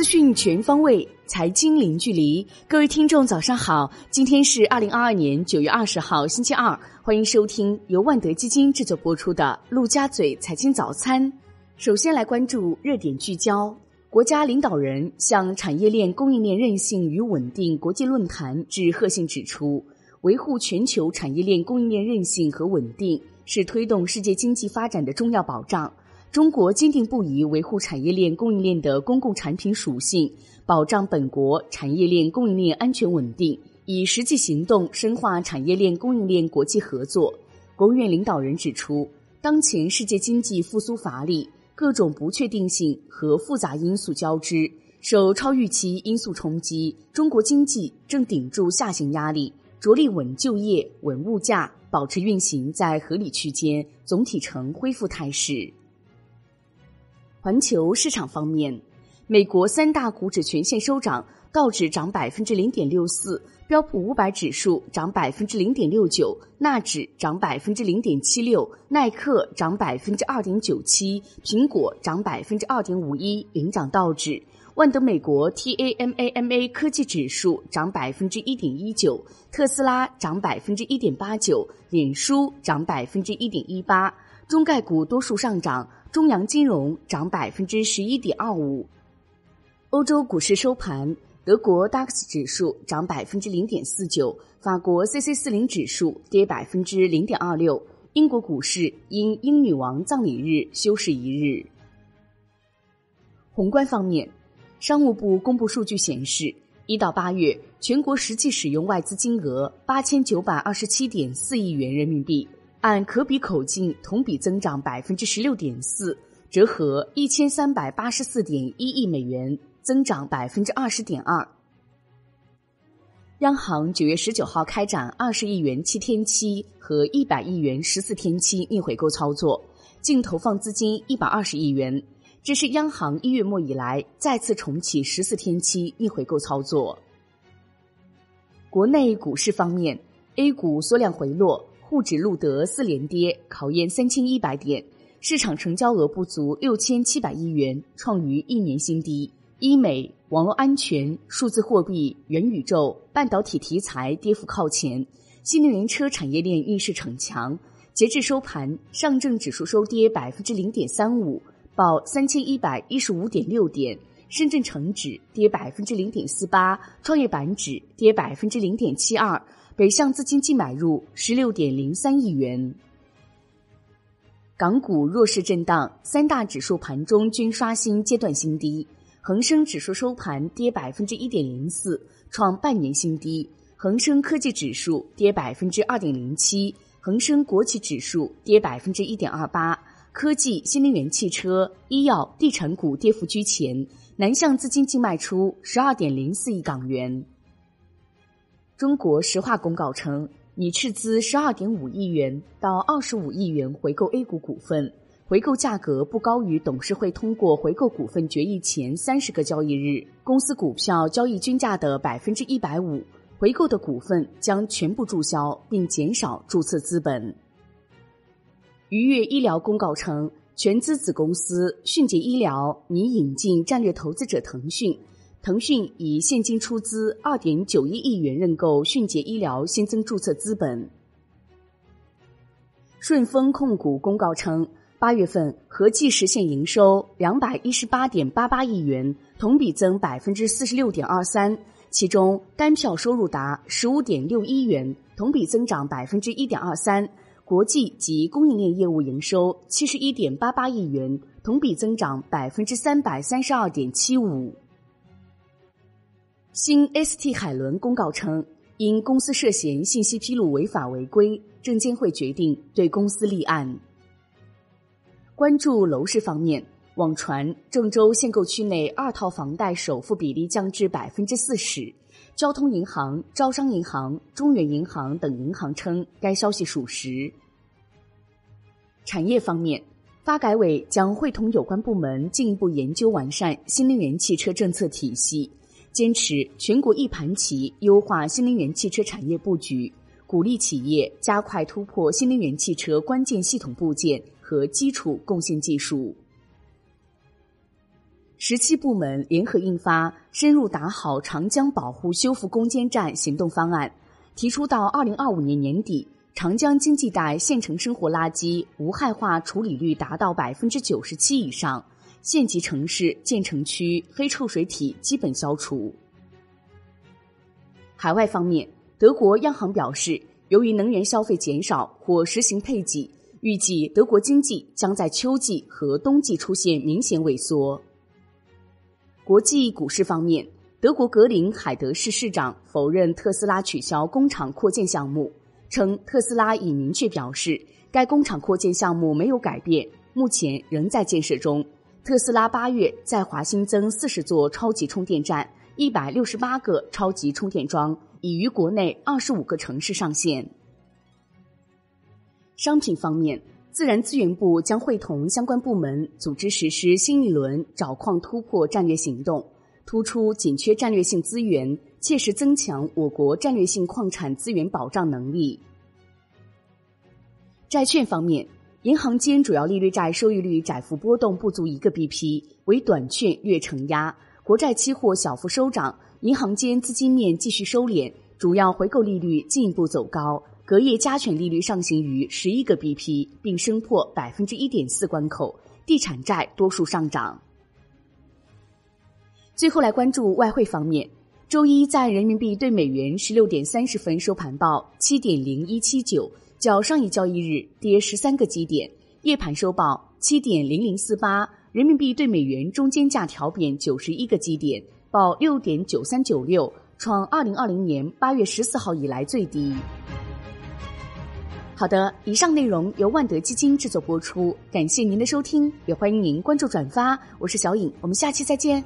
资讯全方位，财经零距离。各位听众，早上好！今天是二零二二年九月二十号，星期二。欢迎收听由万德基金制作播出的《陆家嘴财经早餐》。首先来关注热点聚焦。国家领导人向产业链供应链韧性与稳定国际论坛致贺信，指出，维护全球产业链供应链韧性和稳定是推动世界经济发展的重要保障。中国坚定不移维护产业链供应链的公共产品属性，保障本国产业链供应链安全稳定，以实际行动深化产业链供应链国际合作。国务院领导人指出，当前世界经济复苏乏力，各种不确定性和复杂因素交织，受超预期因素冲击，中国经济正顶住下行压力，着力稳就业、稳物价，保持运行在合理区间，总体呈恢复态势。环球市场方面，美国三大股指全线收涨，道指涨百分之零点六四，标普五百指数涨百分之零点六九，纳指涨百分之零点七六，耐克涨百分之二点九七，苹果涨百分之二点五一，领涨道指。万德美国 TAMAMA 科技指数涨百分之一点一九，特斯拉涨百分之一点八九，脸书涨百分之一点一八，中概股多数上涨。中阳金融涨百分之十一点二五，欧洲股市收盘，德国 DAX 指数涨百分之零点四九，法国 CC 四零指数跌百分之零点二六，英国股市因英女王葬礼日休市一日。宏观方面，商务部公布数据显示，一到八月全国实际使用外资金额八千九百二十七点四亿元人民币。按可比口径同比增长百分之十六点四，折合一千三百八十四点一亿美元，增长百分之二十点二。央行九月十九号开展二十亿元七天期和一百亿元十四天期逆回购操作，净投放资金一百二十亿元，这是央行一月末以来再次重启十四天期逆回购操作。国内股市方面，A 股缩量回落。沪指录得四连跌，考验三千一百点，市场成交额不足六千七百亿元，创于一年新低。医美、网络安全、数字货币、元宇宙、半导体题材跌幅靠前，新能源车产业链逆势逞强。截至收盘，上证指数收跌百分之零点三五，报三千一百一十五点六点；深圳成指跌百分之零点四八，创业板指跌百分之零点七二。北向资金净买入十六点零三亿元。港股弱势震荡，三大指数盘中均刷新阶段新低。恒生指数收盘跌百分之一点零四，创半年新低。恒生科技指数跌百分之二点零七，恒生国企指数跌百分之一点二八。科技、新能源汽车、医药、地产股跌幅居前，南向资金净卖出十二点零四亿港元。中国石化公告称，拟斥资十二点五亿元到二十五亿元回购 A 股股份，回购价格不高于董事会通过回购股份决议前三十个交易日公司股票交易均价的百分之一百五。回购的股份将全部注销，并减少注册资本。愉悦医疗公告称，全资子公司迅捷医疗拟引进战略投资者腾讯。腾讯以现金出资二点九一亿元认购迅捷医疗，新增注册资本。顺丰控股公告称，八月份合计实现营收两百一十八点八八亿元，同比增百分之四十六点二三，其中单票收入达十五点六一元，同比增长百分之一点二三；国际及供应链业务营收七十一点八八亿元，同比增长百分之三百三十二点七五。新 ST 海伦公告称，因公司涉嫌信息披露违法违规，证监会决定对公司立案。关注楼市方面，网传郑州限购区内二套房贷首付比例降至百分之四十，交通银行、招商银行、中原银行等银行称该消息属实。产业方面，发改委将会同有关部门进一步研究完善新能源汽车政策体系。坚持全国一盘棋，优化新能源汽车产业布局，鼓励企业加快突破新能源汽车关键系统部件和基础贡献技术。十七部门联合印发《深入打好长江保护修复攻坚战行动方案》，提出到二零二五年年底，长江经济带县城生活垃圾无害化处理率达到百分之九十七以上，县级城市建成区黑臭水体基本消除。海外方面，德国央行表示，由于能源消费减少或实行配给，预计德国经济将在秋季和冬季出现明显萎缩。国际股市方面，德国格林海德市市长否认特斯拉取消工厂扩建项目，称特斯拉已明确表示该工厂扩建项目没有改变，目前仍在建设中。特斯拉八月在华新增四十座超级充电站，一百六十八个超级充电桩已于国内二十五个城市上线。商品方面。自然资源部将会同相关部门组织实施新一轮找矿突破战略行动，突出紧缺战略性资源，切实增强我国战略性矿产资源保障能力。债券方面，银行间主要利率债收益率窄幅波动不足一个 BP，为短券略承压；国债期货小幅收涨，银行间资金面继续收敛，主要回购利率进一步走高。隔夜加权利率上行于十一个 BP，并升破百分之一点四关口。地产债多数上涨。最后来关注外汇方面，周一在人民币对美元十六点三十分收盘报七点零一七九，较上一交易日跌十三个基点。夜盘收报七点零零四八，人民币对美元中间价调贬九十一个基点，报六点九三九六，创二零二零年八月十四号以来最低。好的，以上内容由万德基金制作播出，感谢您的收听，也欢迎您关注转发。我是小颖，我们下期再见。